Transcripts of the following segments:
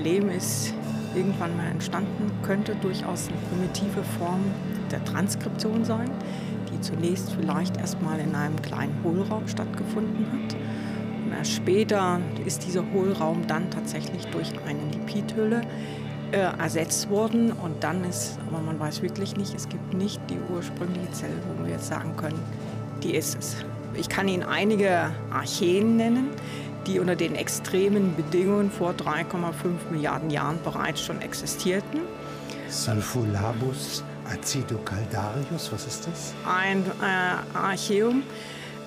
Leben ist irgendwann mal entstanden, könnte durchaus eine primitive Form der Transkription sein, die zunächst vielleicht erstmal in einem kleinen Hohlraum stattgefunden hat. Und erst später ist dieser Hohlraum dann tatsächlich durch eine Lipidhülle äh, ersetzt worden. Und dann ist, aber man weiß wirklich nicht, es gibt nicht die ursprüngliche Zelle, wo wir jetzt sagen können, die ist es. Ich kann Ihnen einige Archeen nennen, die unter den extremen Bedingungen vor 3,5 Milliarden Jahren bereits schon existierten. Sulfolabus acidocaldarius, was ist das? Ein äh, Archeum,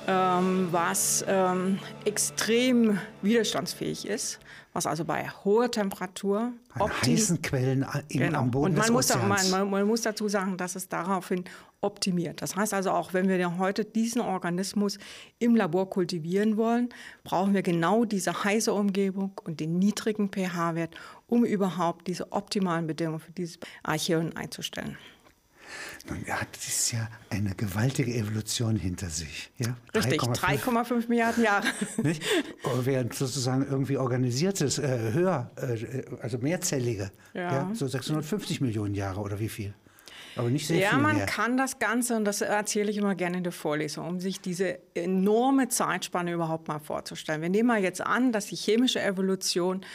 ähm, was ähm, extrem widerstandsfähig ist, was also bei hoher Temperatur An heißen Quellen im, genau. am Boden Und man des muss, da, Ozeans. man, man muss dazu sagen, dass es daraufhin optimiert. Das heißt also auch, wenn wir heute diesen Organismus im Labor kultivieren wollen, brauchen wir genau diese heiße Umgebung und den niedrigen pH-Wert, um überhaupt diese optimalen Bedingungen für dieses Archeon einzustellen. Nun hat dies ja eine gewaltige Evolution hinter sich. Ja? Richtig, 3,5 3,5 Milliarden Jahre. Nicht? Während sozusagen irgendwie organisiertes, äh, höher, äh, also mehrzellige, Ja. so 650 Millionen Jahre oder wie viel? Aber nicht sehr Ja, viel man mehr. kann das Ganze, und das erzähle ich immer gerne in der Vorlesung, um sich diese enorme Zeitspanne überhaupt mal vorzustellen. Wir nehmen mal jetzt an, dass die chemische Evolution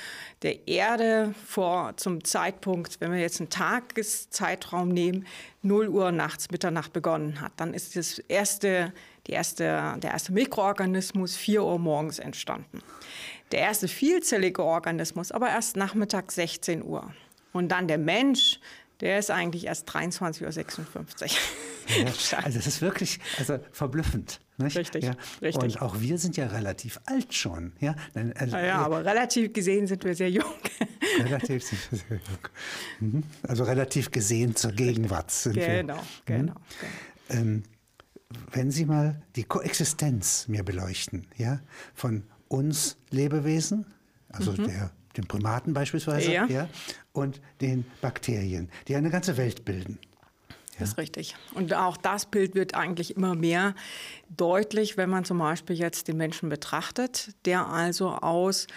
der Erde vor zum Zeitpunkt, wenn wir jetzt einen Tageszeitraum nehmen, 0 Uhr nachts, Mitternacht begonnen hat. Dann ist das erste, die erste, der erste Mikroorganismus 4 Uhr morgens entstanden. Der erste vielzellige Organismus aber erst Nachmittag 16 Uhr. Und dann der Mensch, der ist eigentlich erst 23.56 Uhr. Ja, also das ist wirklich also verblüffend. Nicht? Richtig, ja. richtig. Und auch wir sind ja relativ alt schon. Ja, also, Ja, aber relativ gesehen sind wir sehr jung. relativ, sind wir sehr jung. Mhm. Also relativ gesehen zur Gegenwart sind wir. Genau, genau. genau. Ähm, wenn Sie mal die Koexistenz mir beleuchten, ja, von uns Lebewesen, also der, den Primaten beispielsweise, Mhm. Ja. und den Bakterien, die eine ganze Welt bilden. Das ist richtig. Und auch das Bild wird eigentlich immer mehr deutlich, wenn man zum Beispiel jetzt den Menschen betrachtet, der also aus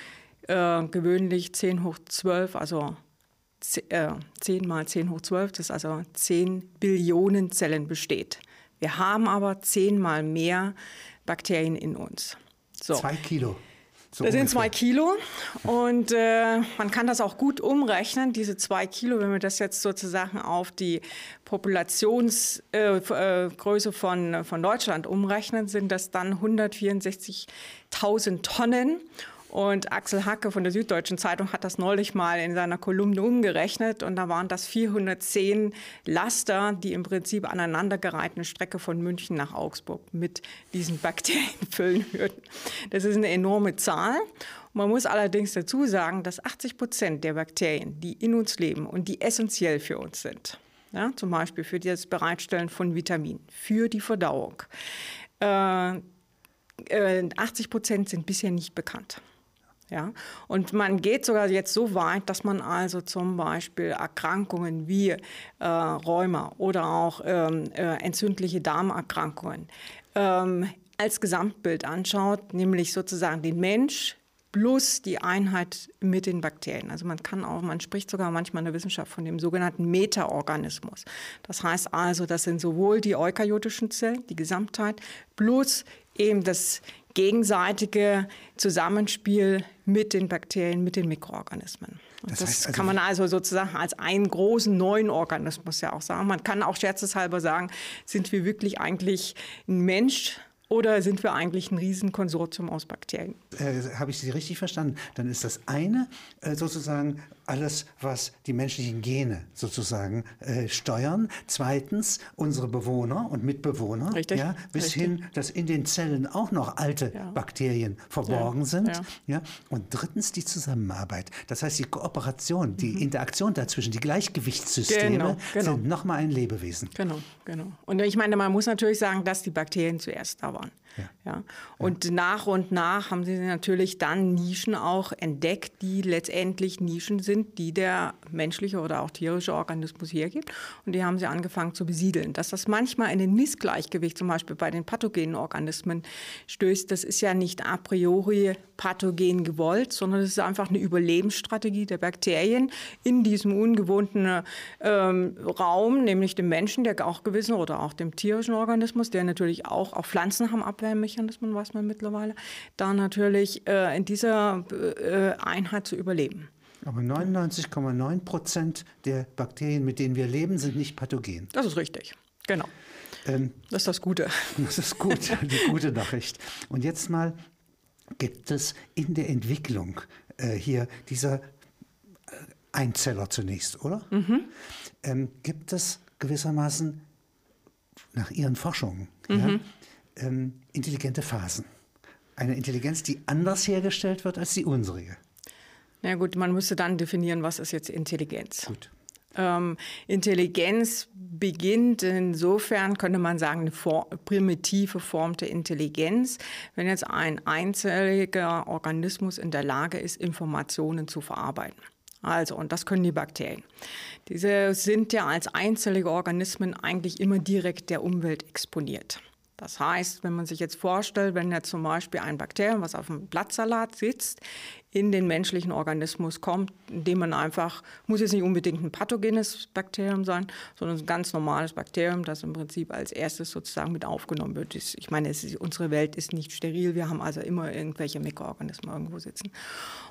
äh, gewöhnlich 10 hoch 12, also ze- äh, 10 mal 10 hoch 12, das ist also 10 Billionen Zellen besteht. Wir haben aber 10 mal mehr Bakterien in uns. So. Zwei Kilo. So Das sind zwei Kilo und äh, man kann das auch gut umrechnen, diese zwei Kilo, wenn wir das jetzt sozusagen auf die Populationsgröße äh, äh, von, von Deutschland umrechnen, sind das dann 164.000 Tonnen. Und Axel Hacke von der Süddeutschen Zeitung hat das neulich mal in seiner Kolumne umgerechnet und da waren das 410 Laster, die im Prinzip aneinandergereiht eine Strecke von München nach Augsburg mit diesen Bakterien füllen würden. Das ist eine enorme Zahl. Man muss allerdings dazu sagen, dass 80 Prozent der Bakterien, die in uns leben und die essentiell für uns sind, ja, zum Beispiel für das Bereitstellen von Vitaminen, für die Verdauung, äh, äh, 80 Prozent sind bisher nicht bekannt. Ja, und man geht sogar jetzt so weit, dass man also zum Beispiel Erkrankungen wie äh, Rheuma oder auch ähm, äh, entzündliche Darmerkrankungen ähm, als Gesamtbild anschaut, nämlich sozusagen den Mensch plus die Einheit mit den Bakterien. Also man kann auch, man spricht sogar manchmal in der Wissenschaft von dem sogenannten Metaorganismus. Das heißt also, das sind sowohl die eukaryotischen Zellen, die Gesamtheit, plus eben das gegenseitige Zusammenspiel mit den Bakterien, mit den Mikroorganismen. Und Das das heißt also- kann man also sozusagen als einen großen neuen Organismus ja auch sagen. Man kann auch scherzeshalber sagen, sind wir wirklich eigentlich ein Mensch oder sind wir eigentlich ein Riesenkonsortium aus Bakterien? Äh, Habe ich Sie richtig verstanden? Dann ist das eine äh, sozusagen alles, was die menschlichen Gene sozusagen äh, steuern. Zweitens unsere Bewohner und Mitbewohner. Richtig, Ja, bis richtig. hin, dass in den Zellen auch noch alte Ja. Bakterien verborgen Ja, sind. ja. Und drittens die Zusammenarbeit. Das heißt, die Kooperation, die Interaktion dazwischen, die Gleichgewichtssysteme Mhm. Genau, genau. sind nochmal ein Lebewesen. Genau, genau. Und ich meine, man muss natürlich sagen, dass die Bakterien zuerst da waren. Ja. ja. Und ja. nach und nach haben sie natürlich dann Nischen auch entdeckt, die letztendlich Nischen sind, die der menschliche oder auch tierische Organismus hergibt. Und die haben sie angefangen zu besiedeln. Dass das manchmal in ein Missgleichgewicht zum Beispiel bei den pathogenen Organismen stößt, das ist ja nicht a priori pathogen gewollt, sondern es ist einfach eine Überlebensstrategie der Bakterien in diesem ungewohnten ähm, Raum, nämlich dem Menschen, der auch gewissen oder auch dem tierischen Organismus, der natürlich auch, auch Pflanzen haben Abwehrmechanismen, weiß man mittlerweile, da natürlich äh, in dieser äh, Einheit zu überleben. Aber 99,9 Prozent der Bakterien, mit denen wir leben, sind nicht pathogen. Das ist richtig, genau. Ähm, das ist das Gute. Das ist gut, die gute Nachricht. Und jetzt mal, gibt es in der Entwicklung äh, hier dieser äh, Einzeller zunächst, oder? Mhm. Ähm, gibt es gewissermaßen nach Ihren Forschungen mhm. ja, ähm, intelligente Phasen. Eine Intelligenz, die anders hergestellt wird als die unsere. Na gut, man müsste dann definieren, was ist jetzt Intelligenz. Gut. Ähm, Intelligenz beginnt insofern, könnte man sagen, eine for primitive Form der Intelligenz, wenn jetzt ein einzelliger Organismus in der Lage ist, Informationen zu verarbeiten. Also, und das können die Bakterien. Diese sind ja als einzellige Organismen eigentlich immer direkt der Umwelt exponiert. Das heißt, wenn man sich jetzt vorstellt, wenn ja zum Beispiel ein Bakterium, was auf dem Blattsalat sitzt, in den menschlichen Organismus kommt, indem man einfach, muss jetzt nicht unbedingt ein pathogenes Bakterium sein, sondern ein ganz normales Bakterium, das im Prinzip als erstes sozusagen mit aufgenommen wird. Ich meine, ist, unsere Welt ist nicht steril, wir haben also immer irgendwelche Mikroorganismen irgendwo sitzen.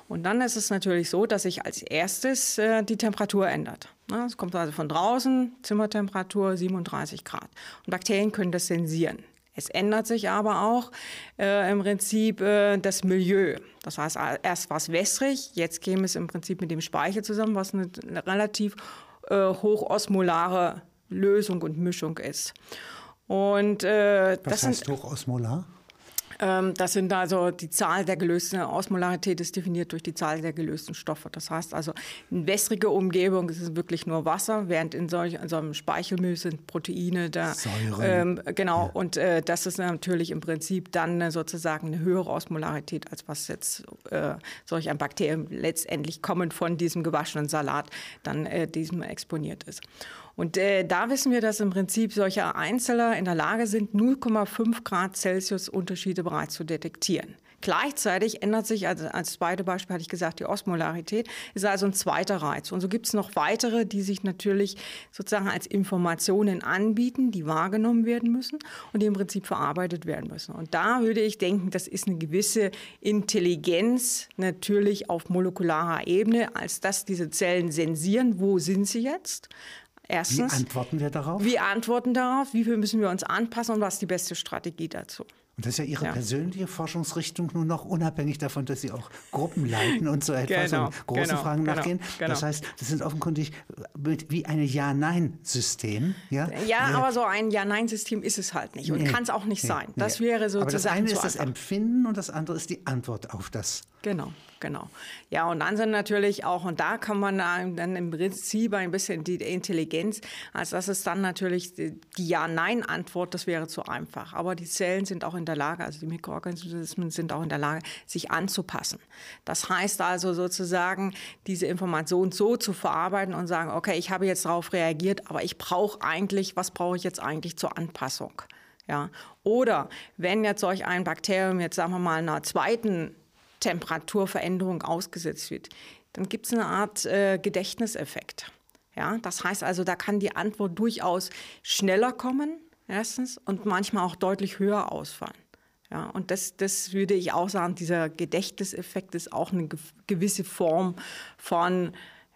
Und dann ist es natürlich so, dass sich als erstes äh, die Temperatur ändert. Es kommt also von draußen, Zimmertemperatur 37 Grad. Und Bakterien können das sensieren. Es ändert sich aber auch äh, im Prinzip äh, das Milieu. Das heißt, erst war es wässrig, jetzt käme es im Prinzip mit dem Speichel zusammen, was eine, eine relativ äh, hochosmolare Lösung und Mischung ist. Und, äh, was heißt sind, hochosmolar? Ähm, das sind also die Zahl der gelösten, Osmolarität ist definiert durch die Zahl der gelösten Stoffe. Das heißt also, in wässrige Umgebung ist es wirklich nur Wasser, während in, solch, in so einem Speichelmüll sind Proteine da. Säure. Ähm, genau, ja. und äh, das ist natürlich im Prinzip dann sozusagen eine höhere Osmolarität, als was jetzt äh, solch ein Bakterium letztendlich kommend von diesem gewaschenen Salat dann äh, diesem exponiert ist. Und äh, da wissen wir, dass im Prinzip solche Einzeller in der Lage sind, 0,5 Grad Celsius Unterschiede bereits zu detektieren. Gleichzeitig ändert sich, also als zweite Beispiel hatte ich gesagt, die Osmolarität, ist also ein zweiter Reiz. Und so gibt es noch weitere, die sich natürlich sozusagen als Informationen anbieten, die wahrgenommen werden müssen und die im Prinzip verarbeitet werden müssen. Und da würde ich denken, das ist eine gewisse Intelligenz natürlich auf molekularer Ebene, als dass diese Zellen sensieren, wo sind sie jetzt, Erstens, wie antworten wir darauf? Wie antworten darauf? Wie viel müssen wir uns anpassen und was ist die beste Strategie dazu? Und das ist ja Ihre ja. persönliche Forschungsrichtung nur noch unabhängig davon, dass Sie auch Gruppen leiten und so etwas genau, und großen genau, Fragen genau, nachgehen. Genau. Das heißt, das sind offenkundig wie ein Ja-Nein-System. Ja, ja, ja, aber so ein Ja-Nein-System ist es halt nicht und nee, kann es auch nicht nee, sein. Das nee. wäre sozusagen. Aber das eine ist das Empfinden und das andere ist die Antwort auf das. Genau, genau. Ja, und dann sind natürlich auch, und da kann man dann im Prinzip ein bisschen die Intelligenz, als das ist dann natürlich die Ja-Nein-Antwort, das wäre zu einfach. Aber die Zellen sind auch in der Lage, also die Mikroorganismen sind auch in der Lage, sich anzupassen. Das heißt also sozusagen, diese Information so zu verarbeiten und sagen, okay, ich habe jetzt darauf reagiert, aber ich brauche eigentlich, was brauche ich jetzt eigentlich zur Anpassung? Ja. Oder wenn jetzt solch ein Bakterium jetzt sagen wir mal einer zweiten Temperaturveränderung ausgesetzt wird, dann gibt es eine Art äh, Gedächtniseffekt. Ja, das heißt also, da kann die Antwort durchaus schneller kommen, erstens, und manchmal auch deutlich höher ausfallen. Ja, und das, das würde ich auch sagen, dieser Gedächtniseffekt ist auch eine gewisse Form von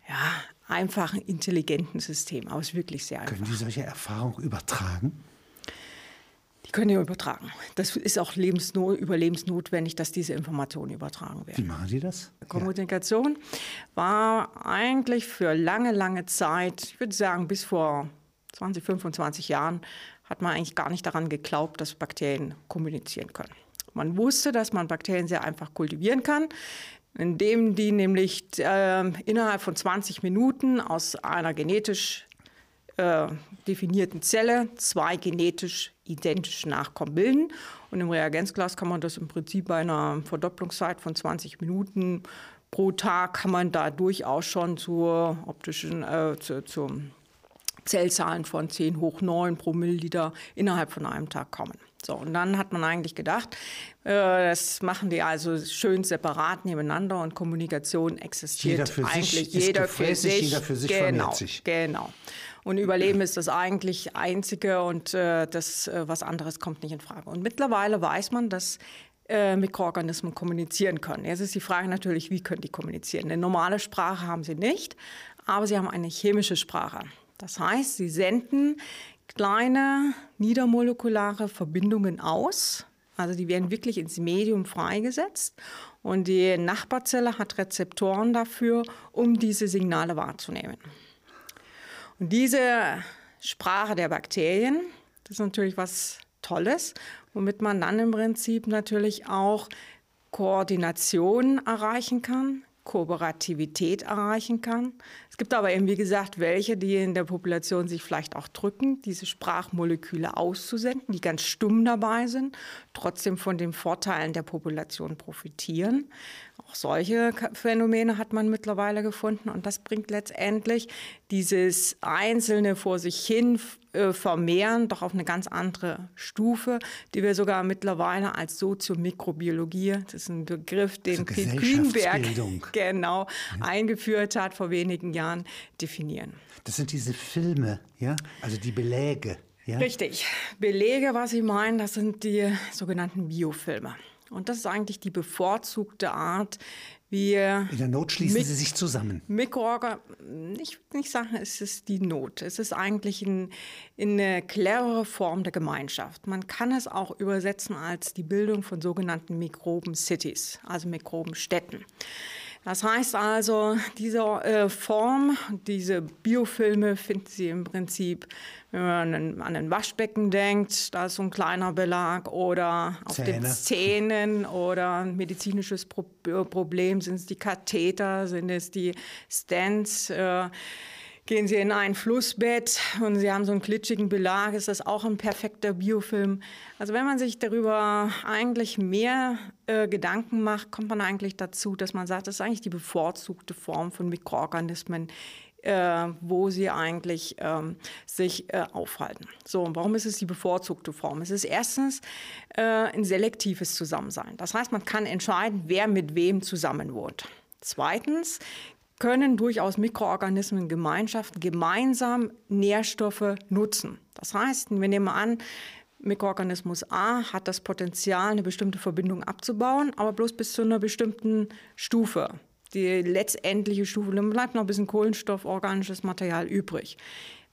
ja, einfachen, intelligenten System, aber es ist wirklich sehr einfach. Können Sie solche Erfahrungen übertragen? Können ja übertragen. Das ist auch lebensnot, überlebensnotwendig, dass diese Informationen übertragen werden. Wie machen Sie das? Kommunikation ja. war eigentlich für lange, lange Zeit, ich würde sagen bis vor 20, 25 Jahren, hat man eigentlich gar nicht daran geglaubt, dass Bakterien kommunizieren können. Man wusste, dass man Bakterien sehr einfach kultivieren kann, indem die nämlich äh, innerhalb von 20 Minuten aus einer genetisch äh, definierten Zelle zwei genetisch identische Nachkommen bilden. Und im Reagenzglas kann man das im Prinzip bei einer Verdopplungszeit von 20 Minuten pro Tag kann man da durchaus schon zur optischen, äh, zu, zum Zellzahlen von 10 hoch 9 pro Milliliter innerhalb von einem Tag kommen. So, und dann hat man eigentlich gedacht, äh, das machen die also schön separat nebeneinander und Kommunikation existiert jeder für eigentlich sich, jeder für sich. Jeder für sich genau, sich. Genau. Und Überleben ist das eigentlich Einzige und äh, das, äh, was anderes kommt nicht in Frage. Und mittlerweile weiß man, dass äh, Mikroorganismen kommunizieren können. Jetzt ist die Frage natürlich, wie können die kommunizieren? Eine normale Sprache haben sie nicht, aber sie haben eine chemische Sprache. Das heißt, sie senden kleine niedermolekulare Verbindungen aus. Also die werden wirklich ins Medium freigesetzt und die Nachbarzelle hat Rezeptoren dafür, um diese Signale wahrzunehmen. Und diese Sprache der Bakterien, das ist natürlich was Tolles, womit man dann im Prinzip natürlich auch Koordination erreichen kann, Kooperativität erreichen kann. Es gibt aber eben, wie gesagt, welche, die in der Population sich vielleicht auch drücken, diese Sprachmoleküle auszusenden, die ganz stumm dabei sind, trotzdem von den Vorteilen der Population profitieren. Auch solche Phänomene hat man mittlerweile gefunden und das bringt letztendlich dieses einzelne vor sich hin äh, vermehren doch auf eine ganz andere Stufe, die wir sogar mittlerweile als Soziomikrobiologie, das ist ein Begriff, den also Piet Kühnberg genau ja. eingeführt hat vor wenigen Jahren, definieren. Das sind diese Filme, ja, also die Beläge. Ja? Richtig. Belege, was Sie meinen, das sind die sogenannten Biofilme. Und das ist eigentlich die bevorzugte Art, wie. In der Not schließen Sie sich zusammen. Mikroorgan, ich würde nicht sagen, es ist die Not. Es ist eigentlich in, in eine clevere Form der Gemeinschaft. Man kann es auch übersetzen als die Bildung von sogenannten Mikroben-Cities, also Mikrobenstädten. Das heißt also, diese äh, Form, diese Biofilme finden Sie im Prinzip, wenn man an, ein Waschbecken denkt, da ist so ein kleiner Belag oder auf Zähne. den Zähnen oder ein medizinisches Pro Problem, sind es die Katheter, sind es die Stents. Äh, Gehen Sie in ein Flussbett und Sie haben so einen glitschigen Belag, ist das auch ein perfekter Biofilm. Also wenn man sich darüber eigentlich mehr äh, Gedanken macht, kommt man eigentlich dazu, dass man sagt, das ist eigentlich die bevorzugte Form von Mikroorganismen, äh, wo sie eigentlich ähm, sich äh, aufhalten. So, und warum ist es die bevorzugte Form? Es ist erstens äh, ein selektives Zusammensein. Das heißt, man kann entscheiden, wer mit wem zusammenwohnt. Zweitens können durchaus Mikroorganismen Gemeinschaften gemeinsam Nährstoffe nutzen. Das heißt, wir nehmen an, Mikroorganismus A hat das Potenzial, eine bestimmte Verbindung abzubauen, aber bloß bis zu einer bestimmten Stufe. Die letztendliche Stufe, dann bleibt noch ein bisschen Kohlenstoff, organisches Material übrig.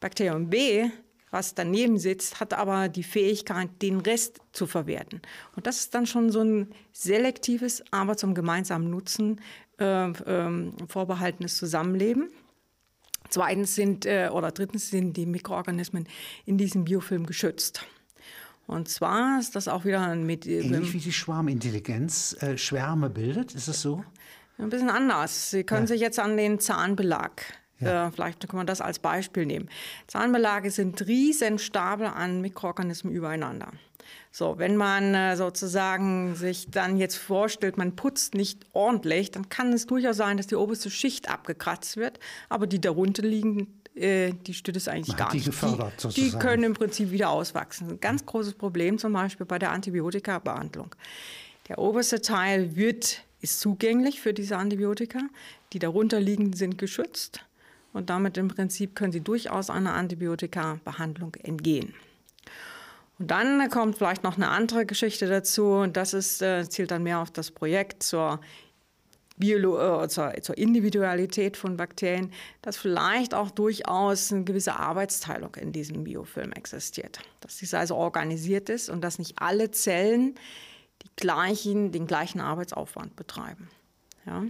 Bakterium B, was daneben sitzt, hat aber die Fähigkeit, den Rest zu verwerten. Und das ist dann schon so ein selektives, aber zum gemeinsamen Nutzen äh, äh, vorbehaltenes Zusammenleben. Zweitens sind äh, oder drittens sind die Mikroorganismen in diesem Biofilm geschützt. Und zwar ist das auch wieder ein mit ähnlich wie die Schwarmintelligenz äh, Schwärme bildet. Ist es so? Ein bisschen anders. Sie können ja. sich jetzt an den Zahnbelag ja. Äh, vielleicht kann man das als Beispiel nehmen. Zahnbelage sind riesen Stapel an Mikroorganismen übereinander. So, wenn man äh, sozusagen sich dann jetzt vorstellt, man putzt nicht ordentlich, dann kann es durchaus sein, dass die oberste Schicht abgekratzt wird, aber die darunter liegen, äh, die stört es eigentlich man gar nicht. Die, die, können im Prinzip wieder auswachsen. Ein ganz großes Problem zum Beispiel bei der Antibiotikabehandlung. Der oberste Teil wird, ist zugänglich für diese Antibiotika. Die darunter liegenden sind geschützt und damit im Prinzip können sie durchaus einer Antibiotika-Behandlung entgehen. Und dann kommt vielleicht noch eine andere Geschichte dazu und das ist, äh, zielt dann mehr auf das Projekt zur, Biolo äh, zur, zur Individualität von Bakterien, dass vielleicht auch durchaus eine gewisse Arbeitsteilung in diesem Biofilm existiert. Dass dies also organisiert ist und dass nicht alle Zellen die gleichen, den gleichen Arbeitsaufwand betreiben. Ja.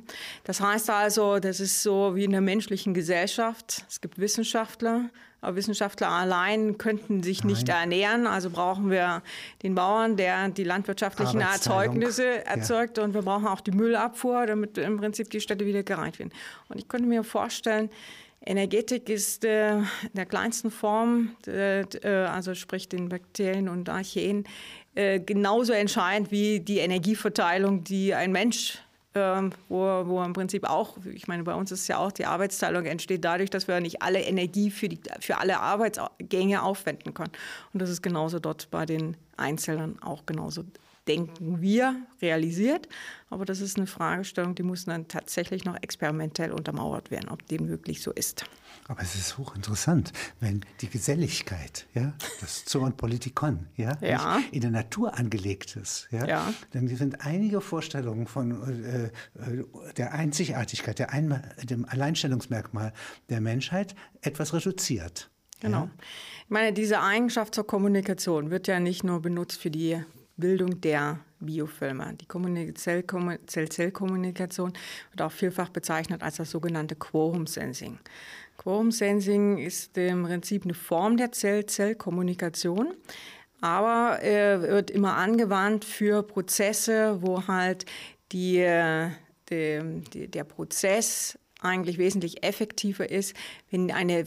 Das heißt also, das ist so wie in der menschlichen Gesellschaft. Es gibt Wissenschaftler, Wissenschaftler allein könnten sich Nein. nicht ernähren. Also brauchen wir den Bauern, der die landwirtschaftlichen Erzeugnisse erzeugt. Ja. Und wir brauchen auch die Müllabfuhr, damit im Prinzip die Städte wieder gereicht werden. Und ich könnte mir vorstellen, Energetik ist äh, in der kleinsten Form, äh, also sprich den Bakterien und Archeen, äh, genauso entscheidend wie die Energieverteilung, die ein Mensch ähm, wo, wo im Prinzip auch, ich meine, bei uns ist ja auch die Arbeitsteilung entsteht dadurch, dass wir nicht alle Energie für, die, für alle Arbeitsgänge aufwenden können. Und das ist genauso dort bei den Einzelnen auch genauso denken wir, realisiert. Aber das ist eine Fragestellung, die muss dann tatsächlich noch experimentell untermauert werden, ob dem wirklich so ist. Aber es ist hochinteressant, wenn die Geselligkeit, ja, das Zoon Politikon, ja, ja. in der Natur angelegt ist, ja, ja. dann sind einige Vorstellungen von äh, äh der Einzigartigkeit, der Ein dem Alleinstellungsmerkmal der Menschheit etwas reduziert. Genau. Ja? Ich meine, diese Eigenschaft zur Kommunikation wird ja nicht nur benutzt für die Bildung der Biofilme. Die Zell-Zell-Kommunikation wird auch vielfach bezeichnet als das sogenannte Quorum Sensing. Quorum Sensing ist im Prinzip eine Form der Zell-Zell-Kommunikation, aber äh, wird immer angewandt für Prozesse, wo halt die, äh, die, die, der Prozess eigentlich wesentlich effektiver ist, wenn eine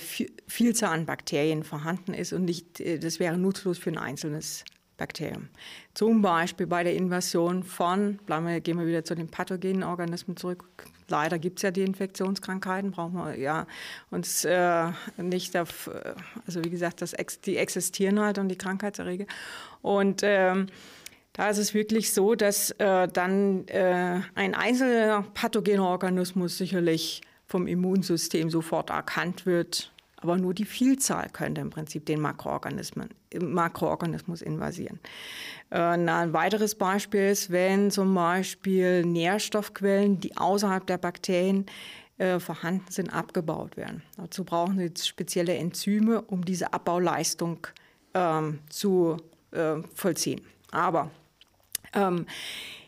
Vielzahl an Bakterien vorhanden ist und nicht, äh, das wäre nutzlos für ein einzelnes Bakterien. Zum Beispiel bei der Invasion von, bleiben wir, gehen wir wieder zu den pathogenen Organismen zurück. Leider gibt es ja die Infektionskrankheiten, brauchen wir ja uns äh, nicht auf, also wie gesagt, das, die existieren halt und die Krankheitserreger. Und ähm, da ist es wirklich so, dass äh, dann äh, ein einzelner pathogener Organismus sicherlich vom Immunsystem sofort erkannt wird aber nur die Vielzahl könnte im Prinzip den Makroorganismen, Makroorganismus invasieren. Äh, ein weiteres Beispiel ist, wenn zum Beispiel Nährstoffquellen, die außerhalb der Bakterien äh, vorhanden sind, abgebaut werden. Dazu brauchen sie spezielle Enzyme, um diese Abbauleistung ähm, zu äh, vollziehen. Aber ähm,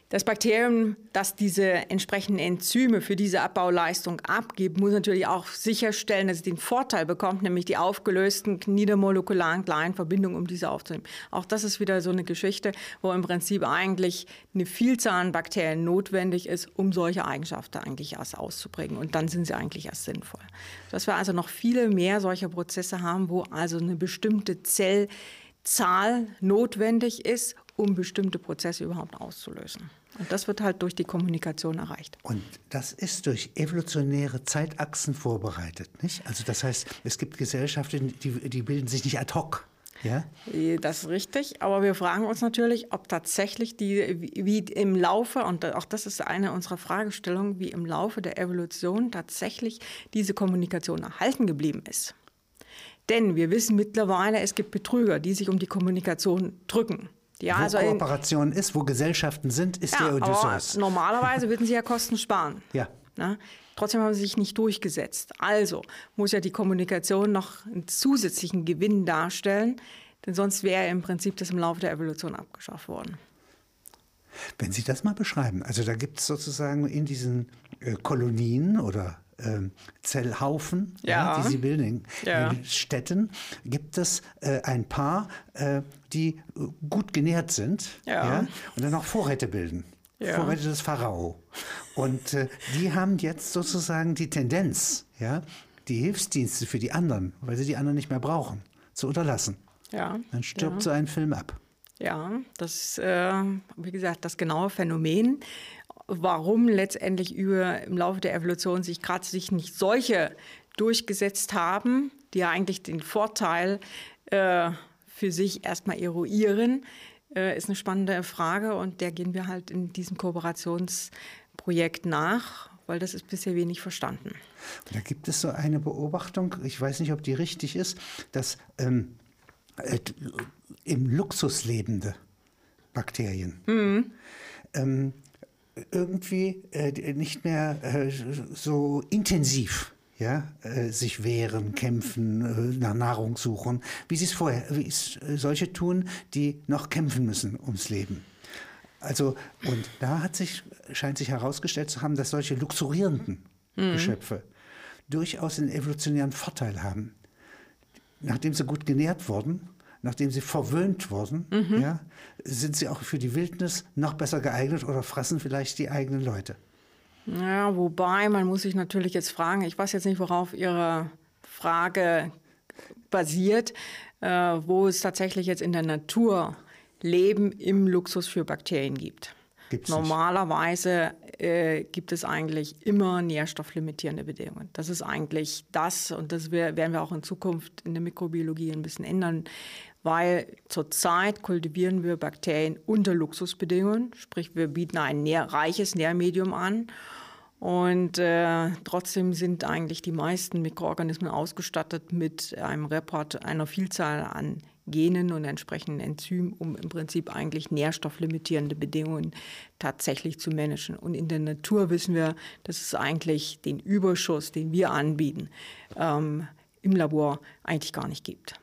das Bakterium, das diese entsprechenden Enzyme für diese Abbauleistung abgibt, muss natürlich auch sicherstellen, dass es den Vorteil bekommt, nämlich die aufgelösten niedermolekularen kleinen Verbindungen, um diese aufzunehmen. Auch das ist wieder so eine Geschichte, wo im Prinzip eigentlich eine Vielzahl an Bakterien notwendig ist, um solche Eigenschaften eigentlich erst auszuprägen. Und dann sind sie eigentlich erst sinnvoll. Dass wir also noch viele mehr solcher Prozesse haben, wo also eine bestimmte Zellzahl notwendig ist, um bestimmte Prozesse überhaupt auszulösen. Und das wird halt durch die Kommunikation erreicht. Und das ist durch evolutionäre Zeitachsen vorbereitet, nicht? Also das heißt, es gibt Gesellschaften, die, die bilden sich nicht ad hoc. Ja? Das ist richtig, aber wir fragen uns natürlich, ob tatsächlich die, wie im Laufe, und auch das ist eine unserer Fragestellungen, wie im Laufe der Evolution tatsächlich diese Kommunikation erhalten geblieben ist. Denn wir wissen mittlerweile, es gibt Betrüger, die sich um die Kommunikation drücken. Ja, wo also Kooperation ist, wo Gesellschaften sind, ist ja, der Odysseus. Aber normalerweise würden sie ja Kosten sparen. Ja. Na? Trotzdem haben sie sich nicht durchgesetzt. Also muss ja die Kommunikation noch einen zusätzlichen Gewinn darstellen, denn sonst wäre im Prinzip das im Laufe der Evolution abgeschafft worden. Wenn Sie das mal beschreiben, also da gibt es sozusagen in diesen äh, Kolonien oder ähm, Zellhaufen, ja. Ja, die sie bilden, ja. Städten, gibt es äh, ein paar, äh, die äh, gut genährt sind und dann auch Vorräte bilden. Vorräte des Pharao. Und äh, die haben jetzt sozusagen die Tendenz, ja, die Hilfsdienste für die anderen, weil sie die anderen nicht mehr brauchen, zu unterlassen. Ja. Dann stirbt so ein Film ab. Ja, das ist, äh, wie gesagt, das genaue Phänomen warum letztendlich über, im Laufe der Evolution sich gerade sich nicht solche durchgesetzt haben, die ja eigentlich den Vorteil äh, für sich erstmal eruieren, äh, ist eine spannende Frage und der gehen wir halt in diesem Kooperationsprojekt nach, weil das ist bisher wenig verstanden. Und da gibt es so eine Beobachtung, ich weiß nicht, ob die richtig ist, dass ähm, äh, im Luxus lebende Bakterien mhm. ähm, irgendwie äh, nicht mehr äh, so intensiv ja, äh, sich wehren, kämpfen, äh, nach Nahrung suchen, wie sie es vorher, wie es äh, solche tun, die noch kämpfen müssen ums Leben. Also, und da hat sich, scheint sich herausgestellt zu haben, dass solche luxurierenden mhm. Geschöpfe durchaus einen evolutionären Vorteil haben. Nachdem sie gut genährt wurden, nachdem sie verwöhnt wurden, mhm. ja, sind sie auch für die Wildnis noch besser geeignet oder fressen vielleicht die eigenen Leute. Ja, wobei man muss sich natürlich jetzt fragen, ich weiß jetzt nicht, worauf Ihre Frage basiert, äh, wo es tatsächlich jetzt in der Natur Leben im Luxus für Bakterien gibt. Gibt's Normalerweise äh, gibt es eigentlich immer nährstofflimitierende Bedingungen. Das ist eigentlich das und das werden wir auch in Zukunft in der Mikrobiologie ein bisschen ändern, weil zurzeit kultivieren wir Bakterien unter Luxusbedingungen, sprich wir bieten ein nähr reiches Nährmedium an und äh, trotzdem sind eigentlich die meisten Mikroorganismen ausgestattet mit einem Report einer Vielzahl an Genen und entsprechenden Enzymen, um im Prinzip eigentlich nährstofflimitierende Bedingungen tatsächlich zu managen. Und in der Natur wissen wir, dass es eigentlich den Überschuss, den wir anbieten, ähm, im Labor eigentlich gar nicht gibt.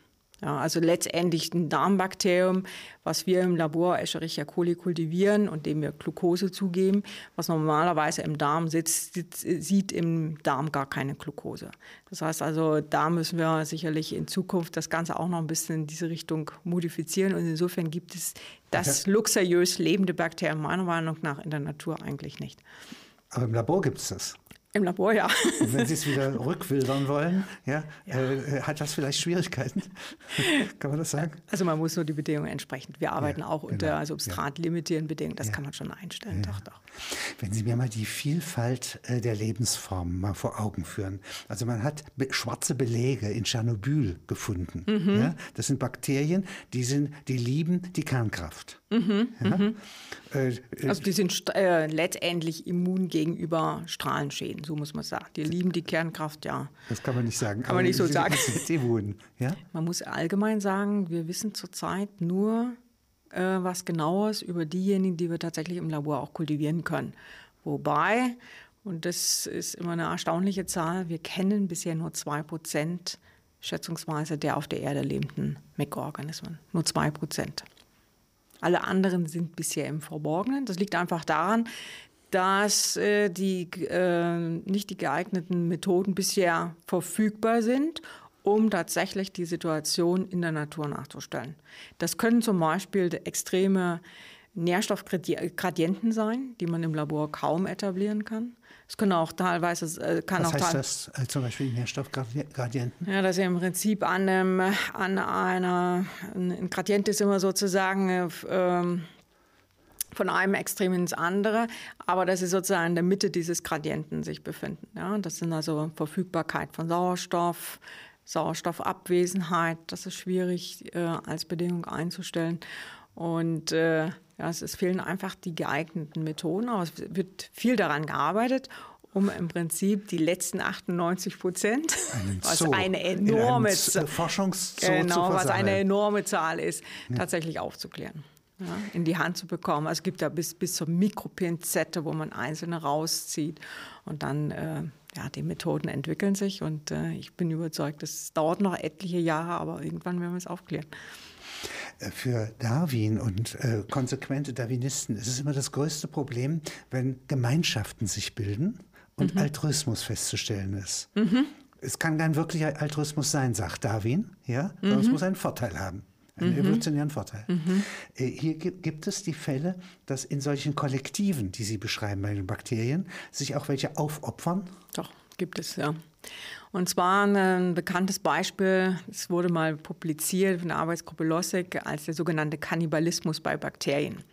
Ja, also letztendlich ein Darmbakterium, was wir im Labor Escherichia coli kultivieren und dem wir Glucose zugeben, was normalerweise im Darm sitzt, sieht im Darm gar keine Glucose. Das heißt also, da müssen wir sicherlich in Zukunft das Ganze auch noch ein bisschen in diese Richtung modifizieren. Und insofern gibt es das luxuriös lebende Bakterium meiner Meinung nach in der Natur eigentlich nicht. Aber im Labor gibt es das. Im Labor, ja. Und wenn Sie es wieder rückwildern wollen, ja, ja. Äh, hat das vielleicht Schwierigkeiten? kann man das sagen? Also man muss nur die Bedingungen entsprechend. Wir arbeiten ja, auch unter genau. substratlimitierenden Bedingungen. Das kann man schon einstellen. Doch, doch. Wenn Sie mir mal die Vielfalt äh, der Lebensformen mal vor Augen führen. Also man hat schwarze Belege in Tschernobyl gefunden. Mhm. Das sind Bakterien, die, sind, die lieben die Kernkraft. Mhm, mhm. Äh, äh, also die sind äh, letztendlich immun gegenüber Strahlenschäden, so muss man sagen. Die lieben die Kernkraft, ja. Das kann man nicht sagen. Kann man nicht so sagen. Immun, ja? Man muss allgemein sagen, wir wissen zurzeit nur äh, was Genaues über diejenigen, die wir tatsächlich im Labor auch kultivieren können. Wobei, und das ist immer eine erstaunliche Zahl, wir kennen bisher nur zwei Prozent schätzungsweise der auf der Erde lebenden Mikroorganismen. Nur zwei Prozent. Alle anderen sind bisher im Verborgenen. Das liegt einfach daran, dass äh, die, äh, nicht die geeigneten Methoden bisher verfügbar sind, um tatsächlich die Situation in der Natur nachzustellen. Das können zum Beispiel extreme Nährstoffgradienten sein, die man im Labor kaum etablieren kann. Es können auch teilweise äh, kann Was auch heißt das äh, zum Beispiel Nährstoffgradienten? Ja, dass im Prinzip an, einem, an einer ein Gradient ist immer sozusagen äh, ähm, von einem Extrem ins andere, aber dass sie sozusagen in der Mitte dieses Gradienten sich befinden. Ja, das sind also Verfügbarkeit von Sauerstoff, Sauerstoffabwesenheit. Das ist schwierig äh, als Bedingung einzustellen und äh, ja, es, es fehlen einfach die geeigneten Methoden, aber es wird viel daran gearbeitet um im Prinzip die letzten 98 Prozent, was eine enorme Zahl, genau, was eine enorme Zahl ist, ja. tatsächlich aufzuklären, ja, in die Hand zu bekommen. Also es gibt da bis, bis zur Mikropinzette, wo man einzelne rauszieht und dann äh, ja, die Methoden entwickeln sich und äh, ich bin überzeugt, es dauert noch etliche Jahre, aber irgendwann werden wir es aufklären. Äh, für Darwin und äh, konsequente Darwinisten ist es immer das größte Problem, wenn Gemeinschaften sich bilden und mhm. Altruismus festzustellen ist. Mhm. Es kann kein wirklicher Altruismus sein, sagt Darwin, ja, sondern mhm. es muss einen Vorteil haben. Einen mhm. evolutionären Vorteil. Mhm. Äh, hier gibt es die Fälle, dass in solchen Kollektiven, die Sie beschreiben bei den Bakterien, sich auch welche aufopfern? Doch, gibt es, ja. Und zwar ein bekanntes Beispiel, es wurde mal publiziert von der Arbeitsgruppe Lossig als der sogenannte Kannibalismus bei Bakterien.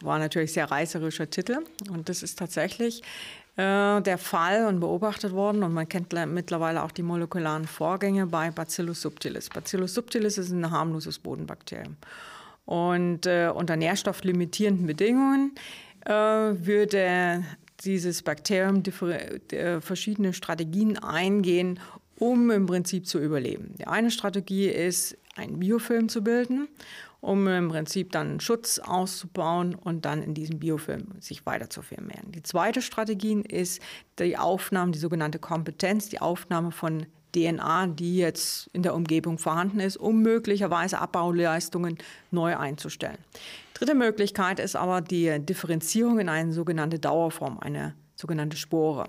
War natürlich sehr reißerischer Titel und das ist tatsächlich äh, der Fall und beobachtet worden und man kennt mittlerweile auch die molekularen Vorgänge bei Bacillus subtilis. Bacillus subtilis ist ein harmloses Bodenbakterium. Und äh, unter nährstofflimitierenden Bedingungen äh, würde dieses Bakterium äh, verschiedene Strategien eingehen, um im Prinzip zu überleben. Die eine Strategie ist, einen Biofilm zu bilden, um im Prinzip dann Schutz auszubauen und dann in diesem Biofilm sich weiter zu vermehren. Die zweite Strategie ist die Aufnahme, die sogenannte Kompetenz, die Aufnahme von DNA, die jetzt in der Umgebung vorhanden ist, um möglicherweise Abbauleistungen neu einzustellen. Dritte Möglichkeit ist aber die Differenzierung in eine sogenannte Dauerform, eine sogenannte Spore.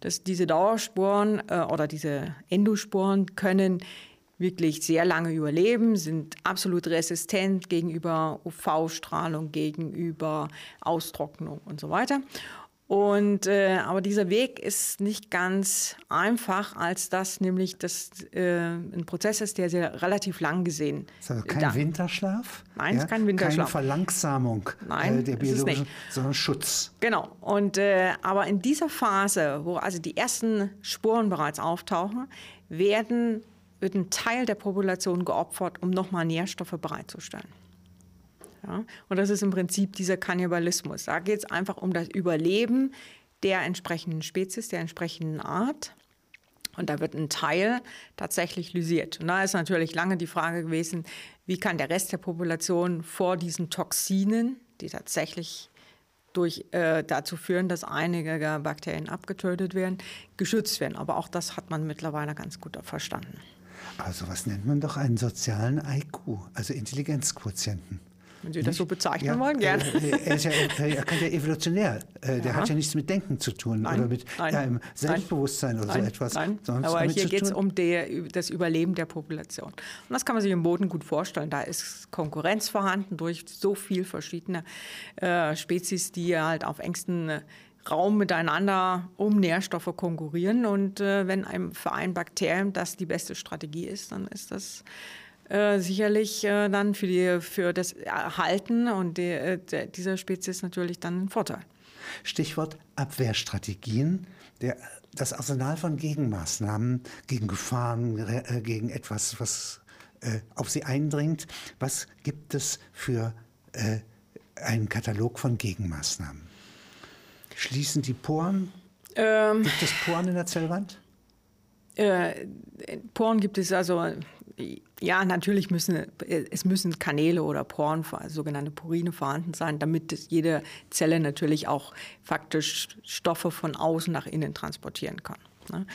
Das, diese Dauersporen äh, oder diese Endosporen können wirklich sehr lange überleben, sind absolut resistent gegenüber UV-Strahlung, gegenüber Austrocknung und so weiter. Und, äh, aber dieser Weg ist nicht ganz einfach, als das nämlich das, äh, ein Prozess ist, der sehr relativ lang gesehen ist. Also kein da. Winterschlaf? Nein, ja? ist kein Winterschlaf. Keine Verlangsamung Nein, äh, der biologischen, sondern Schutz. Genau. Und, äh, aber in dieser Phase, wo also die ersten Spuren bereits auftauchen, werden, wird ein Teil der Population geopfert, um nochmal Nährstoffe bereitzustellen. Ja? Und das ist im Prinzip dieser Kannibalismus. Da geht es einfach um das Überleben der entsprechenden Spezies, der entsprechenden Art. Und da wird ein Teil tatsächlich lysiert. Und da ist natürlich lange die Frage gewesen, wie kann der Rest der Population vor diesen Toxinen, die tatsächlich durch, äh, dazu führen, dass einige Bakterien abgetötet werden, geschützt werden. Aber auch das hat man mittlerweile ganz gut verstanden. Also was nennt man doch einen sozialen IQ, also Intelligenzquotienten? Wenn Sie das so bezeichnen ja, wollen, gerne. Äh, er, ist ja, er kann ja evolutionär. Äh, der ja. hat ja nichts mit Denken zu tun nein, oder mit nein, Selbstbewusstsein nein, oder so etwas. Nein, aber hier geht es um der, das Überleben der Population. Und das kann man sich im Boden gut vorstellen. Da ist Konkurrenz vorhanden durch so viele verschiedene äh, Spezies, die halt auf engstem Raum miteinander um Nährstoffe konkurrieren. Und äh, wenn einem für ein Bakterium das die beste Strategie ist, dann ist das äh, sicherlich äh, dann für, die, für das Erhalten und die, äh, dieser Spezies natürlich dann ein Vorteil. Stichwort Abwehrstrategien. Der, das Arsenal von Gegenmaßnahmen gegen Gefahren, äh, gegen etwas, was äh, auf sie eindringt. Was gibt es für einen Katalog von Gegenmaßnahmen? Schließen die Poren? Ähm, gibt es Poren in der Zellwand? Poren gibt es also ja, natürlich müssen es müssen Kanäle oder Poren, sogenannte Purine vorhanden sein, damit jede Zelle natürlich auch faktisch Stoffe von außen nach innen transportieren kann. Ne?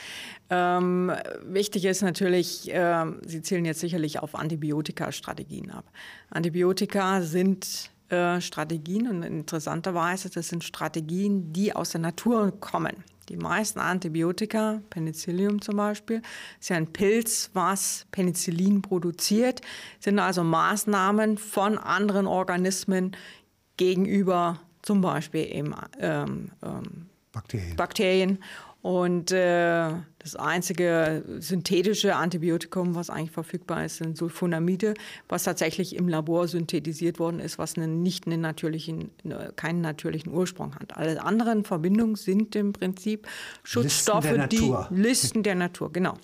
Ähm, wichtig ist natürlich, äh, Sie zielen jetzt sicherlich auf Antibiotika-Strategien ab. Antibiotika sind äh, Strategien und interessanterweise, das sind Strategien, die aus der Natur kommen. Die meisten Antibiotika, Penicillium zum Beispiel, ist ja ein Pilz, was Penicillin produziert, sind also Maßnahmen von anderen Organismen gegenüber zum Beispiel eben ähm, ähm, Bakterien. Bakterien. Und äh, das einzige synthetische Antibiotikum, was eigentlich verfügbar ist, sind Sulfonamide, was tatsächlich im Labor synthetisiert worden ist, was einen, nicht einen natürlichen, keinen natürlichen Ursprung hat. Alle anderen Verbindungen sind im Prinzip Schutzstoffe, Listen die Listen der Natur, genau.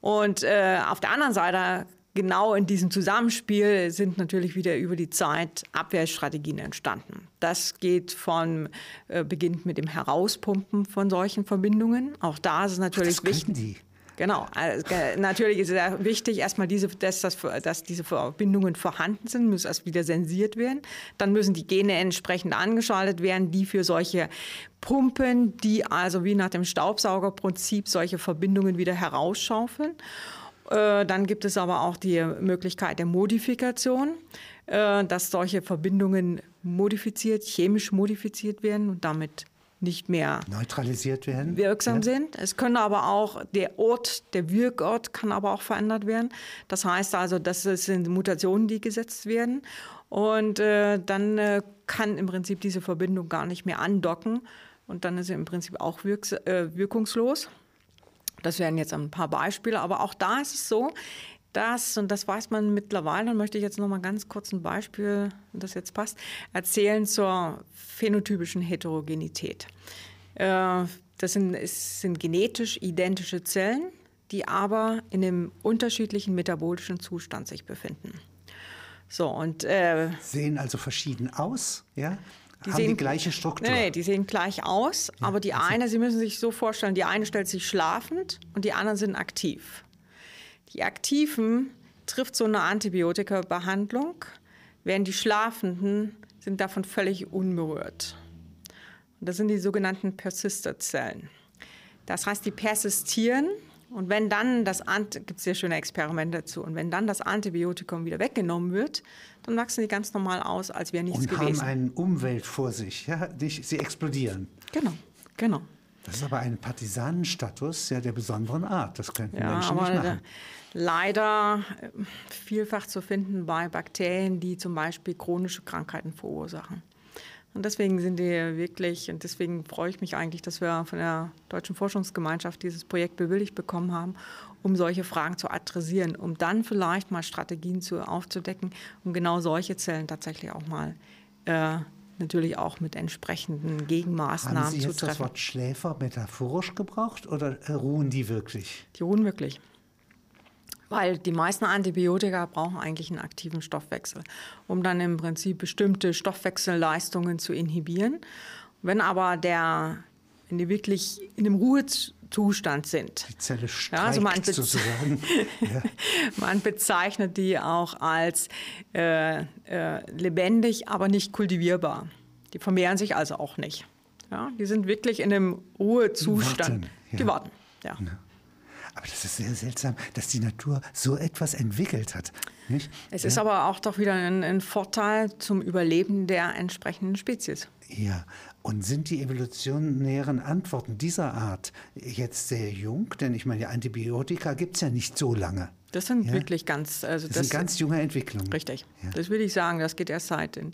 Und äh, auf der anderen Seite genau in diesem Zusammenspiel sind natürlich wieder über die Zeit Abwehrstrategien entstanden. Das geht von, äh, beginnt mit dem Herauspumpen von solchen Verbindungen. Auch da ist es natürlich Ach, das wichtig. Die. Genau, also, natürlich ist es wichtig, erstmal, diese, dass, dass, dass diese Verbindungen vorhanden sind, muss erst wieder sensiert werden. Dann müssen die Gene entsprechend angeschaltet werden, die für solche Pumpen, die also wie nach dem Staubsaugerprinzip solche Verbindungen wieder herausschaufeln. Äh, dann gibt es aber auch die Möglichkeit der Modifikation, äh, dass solche Verbindungen modifiziert, chemisch modifiziert werden und damit nicht mehr neutralisiert werden, wirksam ja. sind. Es können aber auch der Ort, der Wirkort kann aber auch verändert werden. Das heißt also, das sind Mutationen, die gesetzt werden und äh, dann äh, kann im Prinzip diese Verbindung gar nicht mehr andocken und dann ist sie im Prinzip auch wirks äh, wirkungslos. Das wären jetzt ein paar Beispiele, aber auch da ist es so, dass, und das weiß man mittlerweile, dann möchte ich jetzt noch mal ganz kurz ein Beispiel, das jetzt passt, erzählen zur phänotypischen Heterogenität. Äh, das sind, es sind genetisch identische Zellen, die aber in einem unterschiedlichen metabolischen Zustand sich befinden. So, und, äh, Sehen also verschieden aus, ja? Die haben sehen, die gleiche Struktur. Nee, die sehen gleich aus, ja, aber die also eine, Sie müssen sich so vorstellen, die eine stellt sich schlafend und die anderen sind aktiv. Die Aktiven trifft so eine Antibiotika-Behandlung, während die Schlafenden sind davon völlig unberührt. Und das sind die sogenannten Persisterzellen. Das heißt, die persistieren und wenn dann das, gibt es sehr schöne Experimente dazu, und wenn dann das Antibiotikum wieder weggenommen wird, dann wachsen die ganz normal aus, als wäre nichts und gewesen. Und haben eine Umwelt vor sich, ja, sie explodieren. Genau, genau. Das ist aber ein Partisanenstatus ja, der besonderen Art. Das könnten ja, Menschen nicht machen. Leider äh, vielfach zu finden bei Bakterien, die zum Beispiel chronische Krankheiten verursachen. Und deswegen sind die wirklich, und deswegen freue ich mich eigentlich, dass wir von der Deutschen Forschungsgemeinschaft dieses Projekt bewilligt bekommen haben, um solche Fragen zu adressieren, um dann vielleicht mal Strategien zu, aufzudecken, um genau solche Zellen tatsächlich auch mal äh, natürlich auch mit entsprechenden Gegenmaßnahmen Haben Sie zu jetzt treffen. das Wort Schläfer metaphorisch gebraucht oder ruhen die wirklich? Die ruhen wirklich. Weil die meisten Antibiotika brauchen eigentlich einen aktiven Stoffwechsel, um dann im Prinzip bestimmte Stoffwechselleistungen zu inhibieren. Wenn aber der, wenn die wirklich in einem Ruhezustand sind, Die Zelle streikt Ja, also man sozusagen. ja. man bezeichnet die auch als äh, äh, lebendig, aber nicht kultivierbar. Die vermehren sich also auch nicht. Ja, die sind wirklich in einem Ruhezustand. Warten, ja. Die warten, ja. Aber das ist sehr seltsam, dass die Natur so etwas entwickelt hat. Nicht? Es ist aber auch doch wieder ein, ein Vorteil zum Überleben der entsprechenden Spezies. Ja, und sind die evolutionären Antworten dieser Art jetzt sehr jung? Denn ich meine, die Antibiotika gibt es ja nicht so lange. Das sind Ja. wirklich ganz, also Das, das, sind ganz junge Entwicklungen. richtig. Ja. Das würde ich sagen, das geht erst seit den,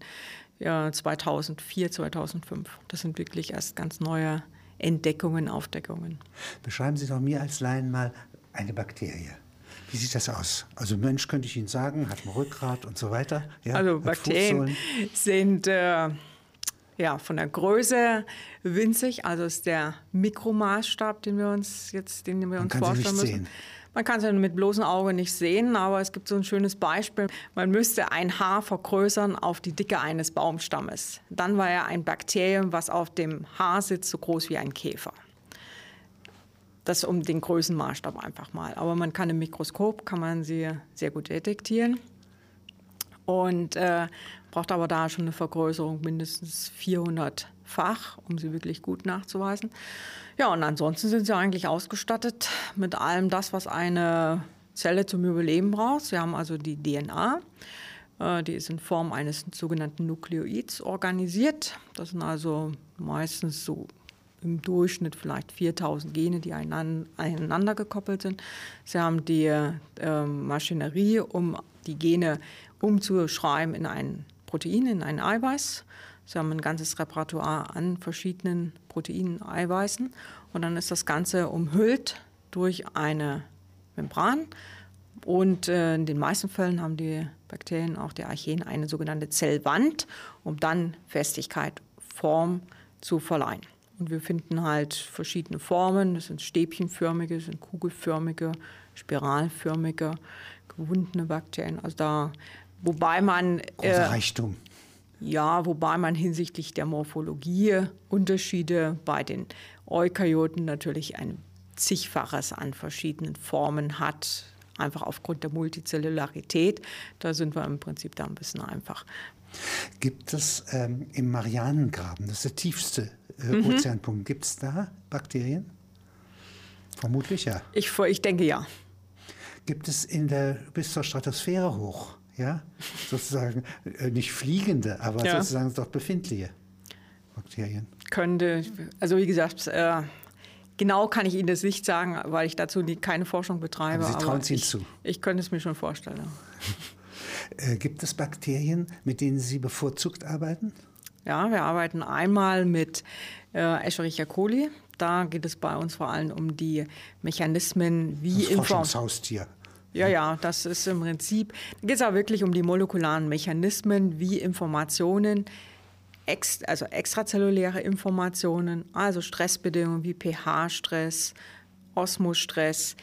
ja, 2004, 2005. Das sind wirklich erst ganz neue Entdeckungen, Aufdeckungen. Beschreiben Sie doch mir als Laien mal eine Bakterie. Wie sieht das aus? Also Mensch könnte ich Ihnen sagen, hat ein Rückgrat und so weiter. Ja, also Bakterien sind äh, ja, von der Größe winzig, also ist der Mikromaßstab, den wir uns jetzt, den wir Man uns vorstellen müssen. sehen. Man kann sie mit bloßem Auge nicht sehen, aber es gibt so ein schönes Beispiel. Man müsste ein Haar vergrößern auf die Dicke eines Baumstammes. Dann war er ein Bakterium, was auf dem Haar sitzt, so groß wie ein Käfer. Das um den Größenmaßstab einfach mal. Aber man kann im Mikroskop kann man sie sehr gut detektieren und äh, braucht aber da schon eine Vergrößerung mindestens 400-fach, um sie wirklich gut nachzuweisen. Ja, und ansonsten sind sie eigentlich ausgestattet mit allem das, was eine Zelle zum Überleben braucht. Sie haben also die DNA, äh, die ist in Form eines sogenannten Nukleoids organisiert. Das sind also meistens so im Durchschnitt vielleicht 4000 Gene, die einander, aneinander gekoppelt sind. Sie haben die äh, Maschinerie, um die Gene umzuschreiben in ein Protein, in ein Eiweiß. Sie haben ein ganzes Repertoire an verschiedenen Proteinen, Eiweißen. Und dann ist das Ganze umhüllt durch eine Membran. Und äh, in den meisten Fällen haben die Bakterien, auch die Archeen, eine sogenannte Zellwand, um dann Festigkeit, Form zu verleihen. Und wir finden halt verschiedene Formen. Das sind stäbchenförmige, das sind kugelförmige, spiralförmige, gewundene Bakterien. Also da, wobei man Großer äh, Reichtum. Ja, wobei man hinsichtlich der Morphologie Unterschiede bei den Eukaryoten natürlich ein zigfaches an verschiedenen Formen hat, einfach aufgrund der Multizellularität. Da sind wir im Prinzip da ein bisschen einfach. Gibt es ähm, im Marianengraben, das ist der tiefste äh, Mhm. Ozeanpunkt, gibt es da Bakterien? Vermutlich ja. Ich, ich denke ja. Gibt es in der bis zur Stratosphäre hoch, ja, sozusagen äh, nicht fliegende, aber Ja. sozusagen dort befindliche Bakterien? Könnte, also wie gesagt, äh, genau kann ich Ihnen das nicht sagen, weil ich dazu die, keine Forschung betreibe. Aber Sie trauen es Ihnen zu. Ich könnte es mir schon vorstellen. Äh, gibt es Bakterien, mit denen Sie bevorzugt arbeiten? Ja, wir arbeiten einmal mit äh, Escherichia coli. Da geht es bei uns vor allem um die Mechanismen, wie Das Forschungshaustier. Ja, ja, das ist im Prinzip, da geht es aber wirklich um die molekularen Mechanismen, wie Informationen, ex, also extrazelluläre Informationen, also Stressbedingungen wie pH-Stress, Osmostress,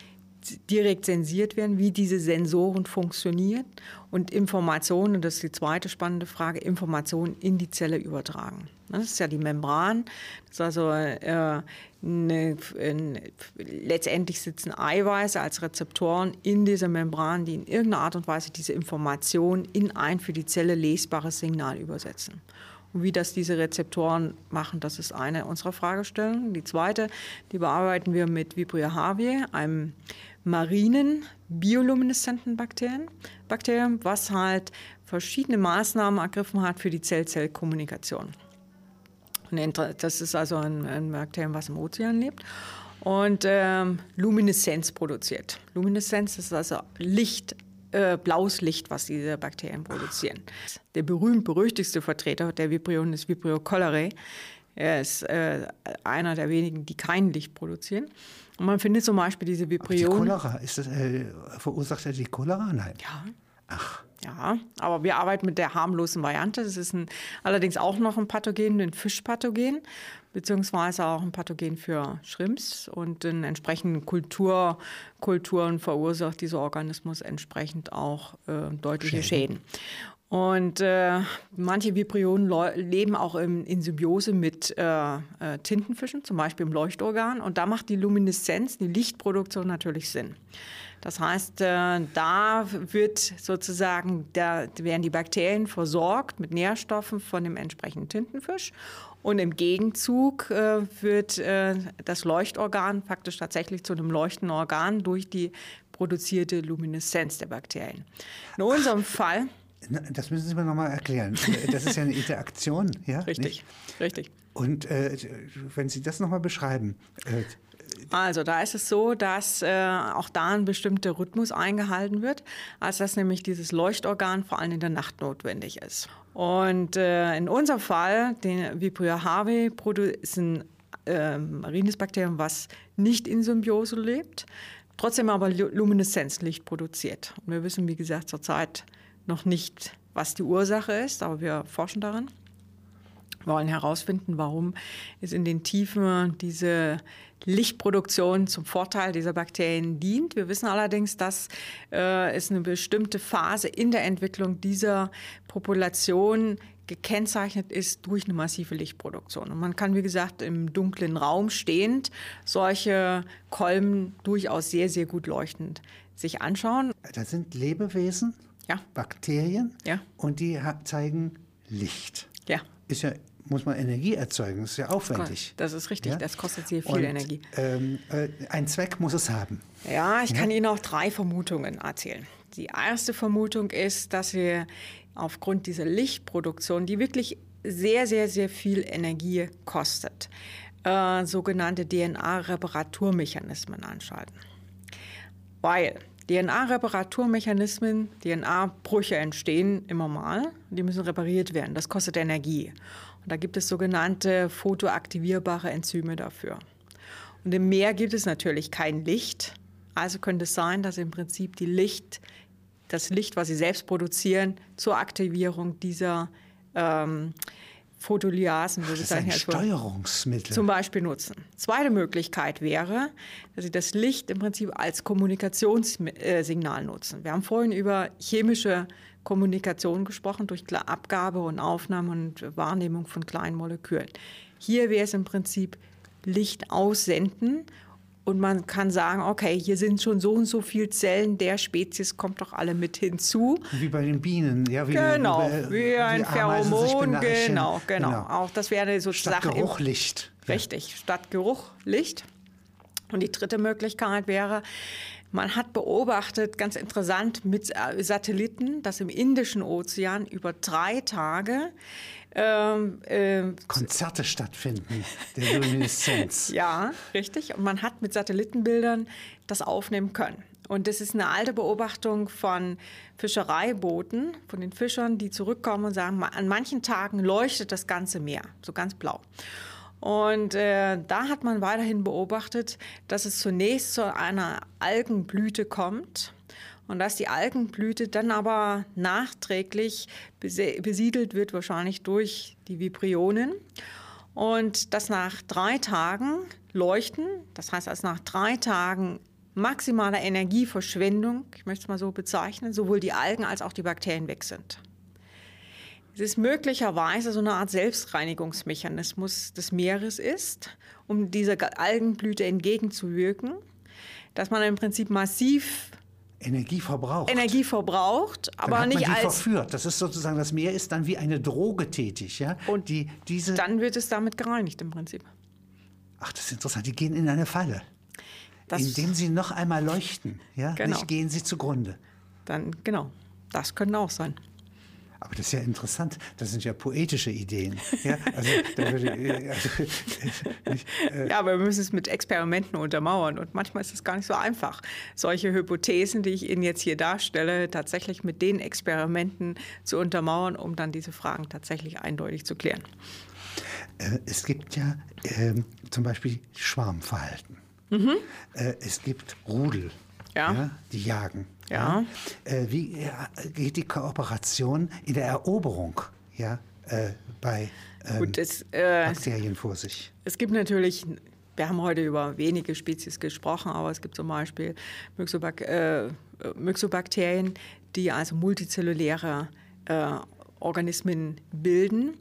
direkt sensiert werden, wie diese Sensoren funktionieren und Informationen, das ist die zweite spannende Frage, Informationen in die Zelle übertragen. Das ist ja die Membran. Das ist also äh, eine, ein, letztendlich sitzen Eiweiße als Rezeptoren in dieser Membran, die in irgendeiner Art und Weise diese Information in ein für die Zelle lesbares Signal übersetzen. Und wie das diese Rezeptoren machen, das ist eine unserer Fragestellungen. Die zweite, die bearbeiten wir mit Vibrio haviae, einem marinen biolumineszenten Bakterien, Bakterium, was halt verschiedene Maßnahmen ergriffen hat für die Zell-Zell-Kommunikation. Das ist also ein, ein Bakterium, was im Ozean lebt und ähm, Lumineszenz produziert. Lumineszenz ist also Licht äh, blaues Licht, was diese Bakterien produzieren. Der berühmt-berüchtigste Vertreter der Vibrionen ist Vibrio cholerae. Er ist äh, einer der wenigen, die kein Licht produzieren. Und man findet zum Beispiel diese Vibrionen. Die Cholera, ist das, äh, verursacht er die Cholera? Nein. Ja. Ach. Ja, aber wir arbeiten mit der harmlosen Variante. Das ist ein, allerdings auch noch ein Pathogen, ein Fischpathogen, beziehungsweise auch ein Pathogen für Shrimps und in entsprechenden Kultur, Kulturen verursacht dieser Organismus entsprechend auch äh, deutliche Schäden. Schäden. Und äh, manche Vibrionen leben auch im, in Symbiose mit äh, äh, Tintenfischen, zum Beispiel im Leuchtorgan. Und da macht die Lumineszenz, die Lichtproduktion natürlich Sinn. Das heißt, äh, da wird sozusagen, da werden die Bakterien versorgt mit Nährstoffen von dem entsprechenden Tintenfisch. Und im Gegenzug äh, wird äh, das Leuchtorgan faktisch tatsächlich zu einem leuchtenden Organ durch die produzierte Lumineszenz der Bakterien. In unserem Ach. Fall das müssen Sie mir nochmal erklären. Das ist ja eine Interaktion, ja? Richtig, nicht? richtig. Und äh, wenn Sie das nochmal beschreiben. Äh, also da ist es so, dass äh, auch da ein bestimmter Rhythmus eingehalten wird, als dass nämlich dieses Leuchtorgan vor allem in der Nacht notwendig ist. Und äh, in unserem Fall, den Vibrio have, ist ein äh, marines Bakterium, was nicht in Symbiose lebt, trotzdem aber Lumineszenzlicht produziert. Und wir wissen, wie gesagt, zurzeit noch nicht, was die Ursache ist, aber wir forschen daran. Wir wollen herausfinden, warum es in den Tiefen diese Lichtproduktion zum Vorteil dieser Bakterien dient. Wir wissen allerdings, dass äh, es eine bestimmte Phase in der Entwicklung dieser Population gekennzeichnet ist durch eine massive Lichtproduktion. Und man kann, wie gesagt, im dunklen Raum stehend solche Kolben durchaus sehr, sehr gut leuchtend sich anschauen. Das sind Lebewesen, ja. Bakterien ja. und die zeigen Licht. Ja. Ist ja muss man Energie erzeugen. Das ist ja aufwendig. Das ist richtig. Ja? Das kostet sehr viel und, Energie. Ähm, äh, ein Zweck muss es haben. Ja, ich ja? kann Ihnen auch drei Vermutungen erzählen. Die erste Vermutung ist, dass wir aufgrund dieser Lichtproduktion, die wirklich sehr, sehr, sehr viel Energie kostet, äh, sogenannte DNA-Reparaturmechanismen anschalten. Weil DNA-Reparaturmechanismen, DNA-Brüche entstehen immer mal. Die müssen repariert werden. Das kostet Energie. Und da gibt es sogenannte photoaktivierbare Enzyme dafür. Und im Meer gibt es natürlich kein Licht. Also könnte es sein, dass im Prinzip die Licht, das Licht, was sie selbst produzieren, zur Aktivierung dieser ähm, Photolyasen, würde das ist ein Steuerungsmittel. zum Beispiel nutzen. Zweite Möglichkeit wäre, dass Sie das Licht im Prinzip als Kommunikationssignal nutzen. Wir haben vorhin über chemische Kommunikation gesprochen durch Abgabe und Aufnahme und Wahrnehmung von kleinen Molekülen. Hier wäre es im Prinzip Licht aussenden und man kann sagen, okay, hier sind schon so und so viele Zellen der Spezies, kommt doch alle mit hinzu. Wie bei den Bienen, ja. Wie genau, wie, wie ein Pheromon, genau, genau, genau. Auch das wäre so Statt Sache Geruch, Licht. Richtig, statt Geruch, Licht. Und die dritte Möglichkeit wäre, man hat beobachtet, ganz interessant, mit äh, Satelliten, dass im Indischen Ozean über drei Tage ähm, äh, Konzerte stattfinden, der Lumineszenz. ja, richtig. Und man hat mit Satellitenbildern das aufnehmen können. Und das ist eine alte Beobachtung von Fischereibooten, von den Fischern, die zurückkommen und sagen, an manchen Tagen leuchtet das ganze Meer, so ganz blau. Und äh, da hat man weiterhin beobachtet, dass es zunächst zu einer Algenblüte kommt und dass die Algenblüte dann aber nachträglich besiedelt wird, wahrscheinlich durch die Vibrionen. Und dass nach drei Tagen Leuchten, das heißt, dass nach drei Tagen maximaler Energieverschwendung, ich möchte es mal so bezeichnen, sowohl die Algen als auch die Bakterien weg sind. Es ist möglicherweise so eine Art Selbstreinigungsmechanismus des Meeres ist, um dieser Algenblüte entgegenzuwirken, dass man im Prinzip massiv Energie verbraucht. Energie verbraucht, aber dann hat nicht man die als verführt. Das ist sozusagen das Meer ist dann wie eine Droge tätig, ja. Und die, diese dann wird es damit gereinigt im Prinzip. Ach, das ist interessant. Die gehen in eine Falle, das indem sie noch einmal leuchten, ja. Genau. Nicht gehen sie zugrunde. Dann genau, das könnte auch sein. Aber das ist ja interessant. Das sind ja poetische Ideen. Ja, also, würde, also, nicht, äh ja, aber wir müssen es mit Experimenten untermauern. Und manchmal ist es gar nicht so einfach, solche Hypothesen, die ich Ihnen jetzt hier darstelle, tatsächlich mit den Experimenten zu untermauern, um dann diese Fragen tatsächlich eindeutig zu klären. Äh, es gibt ja äh, zum Beispiel Schwarmverhalten. Mhm. Äh, es gibt Rudel, ja. ja die jagen. Ja. Äh, wie geht die Kooperation in der Eroberung ja, äh, bei ähm, Gut, es, äh, Bakterien vor sich? Es gibt natürlich wir haben heute über wenige Spezies gesprochen, aber es gibt zum Beispiel Myxobak äh, Myxobakterien, die also multizelluläre äh, Organismen bilden.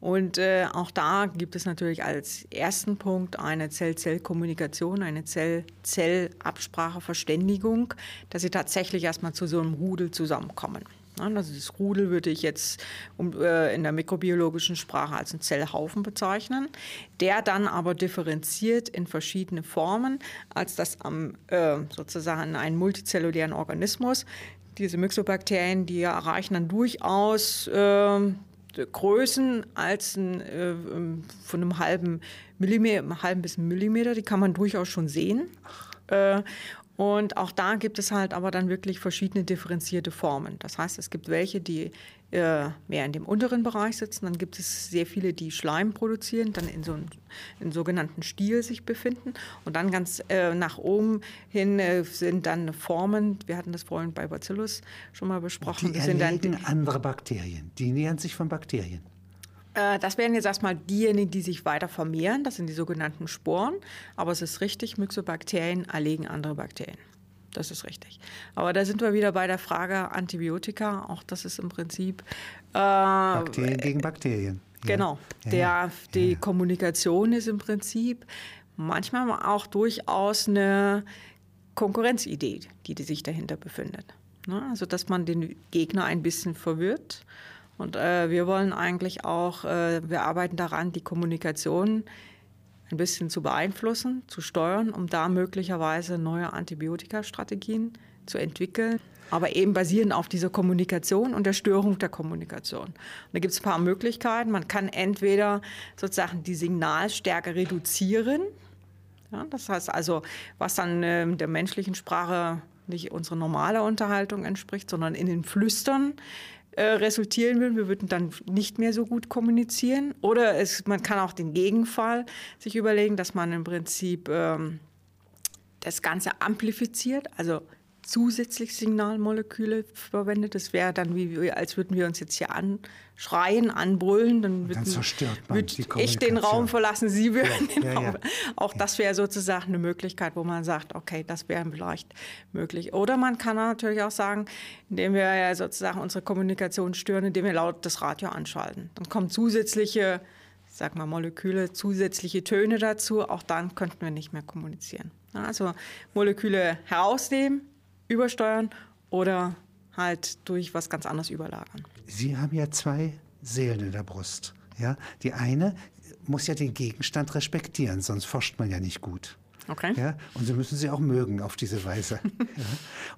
Und äh, auch da gibt es natürlich als ersten Punkt eine Zell-Zell-Kommunikation, eine Zell-Zell-Absprache, Verständigung, dass sie tatsächlich erstmal zu so einem Rudel zusammenkommen. Also das Rudel würde ich jetzt äh, in der mikrobiologischen Sprache als einen Zellhaufen bezeichnen, der dann aber differenziert in verschiedene Formen, als das am äh, sozusagen einen multizellulären Organismus. Diese Myxobakterien, die erreichen dann durchaus ähm, Größen als ein, äh, ähm, von einem halben Millimeter, einem halben bis Millimeter, die kann man durchaus schon sehen. Äh, und auch da gibt es halt aber dann wirklich verschiedene differenzierte Formen. Das heißt, es gibt welche, die äh, mehr in dem unteren Bereich sitzen. Dann gibt es sehr viele, die Schleim produzieren, dann in so einem sogenannten Stiel sich befinden. Und dann ganz äh, nach oben hin äh, sind dann Formen, wir hatten das vorhin bei Bacillus schon mal besprochen. Die sind dann andere Bakterien, die nähern sich von Bakterien. Äh, das wären jetzt erstmal diejenigen, die sich weiter vermehren. Das sind die sogenannten Sporen. Aber es ist richtig, Myxobakterien erlegen andere Bakterien. Das ist richtig. Aber da sind wir wieder bei der Frage Antibiotika. Auch das ist im Prinzip. Äh, Bakterien gegen Bakterien. Genau. Ja. Der. Die ja. Kommunikation ist im Prinzip manchmal auch durchaus eine Konkurrenzidee, die, die sich dahinter befindet. Ne? Also, dass man den Gegner ein bisschen verwirrt. Und äh, wir wollen eigentlich auch, äh, wir arbeiten daran, die Kommunikation ein bisschen zu beeinflussen, zu steuern, um da möglicherweise neue Antibiotikastrategien zu entwickeln. Aber eben basierend auf dieser Kommunikation und der Störung der Kommunikation. Und da gibt es ein paar Möglichkeiten. Man kann entweder sozusagen die Signalstärke reduzieren. Ja, das heißt also, was dann äh, der menschlichen Sprache nicht unsere normale Unterhaltung entspricht, sondern in den Flüstern äh, resultieren würden. Wir würden dann nicht mehr so gut kommunizieren. Oder es, man kann auch den Gegenfall sich überlegen, dass man im Prinzip ähm, das Ganze amplifiziert, also zusätzlich Signalmoleküle verwendet. Das wäre dann wie, als würden wir uns jetzt hier anschreien, anbrüllen. Dann, dann zerstört man würd ich den Raum verlassen, Sie würden ja, den ja, Raum. Ja. Auch das wäre sozusagen eine Möglichkeit, wo man sagt, okay, das wäre vielleicht möglich. Oder man kann natürlich auch sagen, indem wir ja sozusagen unsere Kommunikation stören, indem wir laut das Radio anschalten. Dann kommen zusätzliche sag mal, Moleküle, zusätzliche Töne dazu. Auch dann könnten wir nicht mehr kommunizieren. Also Moleküle herausnehmen, übersteuern oder halt durch was ganz anderes überlagern. Sie haben ja zwei Seelen in der Brust. Ja? Die eine muss ja den Gegenstand respektieren, sonst forscht man ja nicht gut. Okay. Ja, und Sie müssen sie auch mögen auf diese Weise. ja.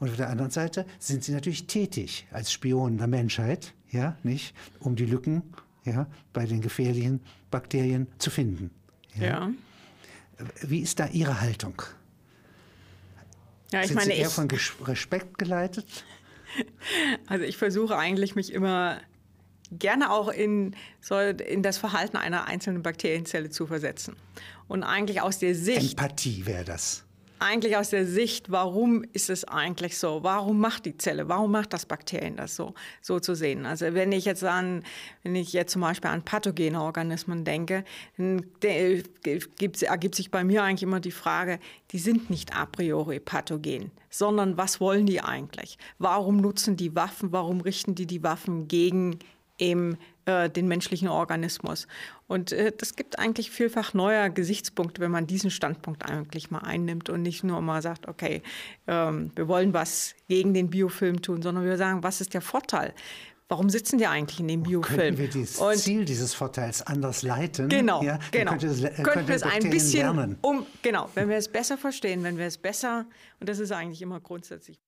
Und auf der anderen Seite sind Sie natürlich tätig als Spion der Menschheit, ja, nicht, um die Lücken ja, bei den gefährlichen Bakterien zu finden. Ja. ja. Wie ist da Ihre Haltung? Ja, ich Sind meine, Sie eher ich, von Respekt geleitet? Also ich versuche eigentlich mich immer gerne auch in, in das Verhalten einer einzelnen Bakterienzelle zu versetzen. Und eigentlich aus der Sicht. Empathie wäre das eigentlich aus der Sicht, warum ist es eigentlich so? Warum macht die Zelle, warum macht das Bakterien das so, so zu sehen? Also wenn ich jetzt an, wenn ich jetzt zum Beispiel an pathogene Organismen denke, dann ergibt sich bei mir eigentlich immer die Frage, die sind nicht a priori pathogen, sondern was wollen die eigentlich? Warum nutzen die Waffen? Warum richten die die Waffen gegen eben äh, den menschlichen Organismus. Und äh, das gibt eigentlich vielfach neuer Gesichtspunkte, wenn man diesen Standpunkt eigentlich mal einnimmt und nicht nur mal sagt, okay, ähm, wir wollen was gegen den Biofilm tun, sondern wir sagen, was ist der Vorteil? Warum sitzen die eigentlich in dem Biofilm? Könnten wir das und Ziel dieses Vorteils anders leiten? Genau, ja, genau. Könnte es, äh, könnten wir es ein bisschen lernen. um, genau, wenn wir es besser verstehen, wenn wir es besser, und das ist eigentlich immer grundsätzlich.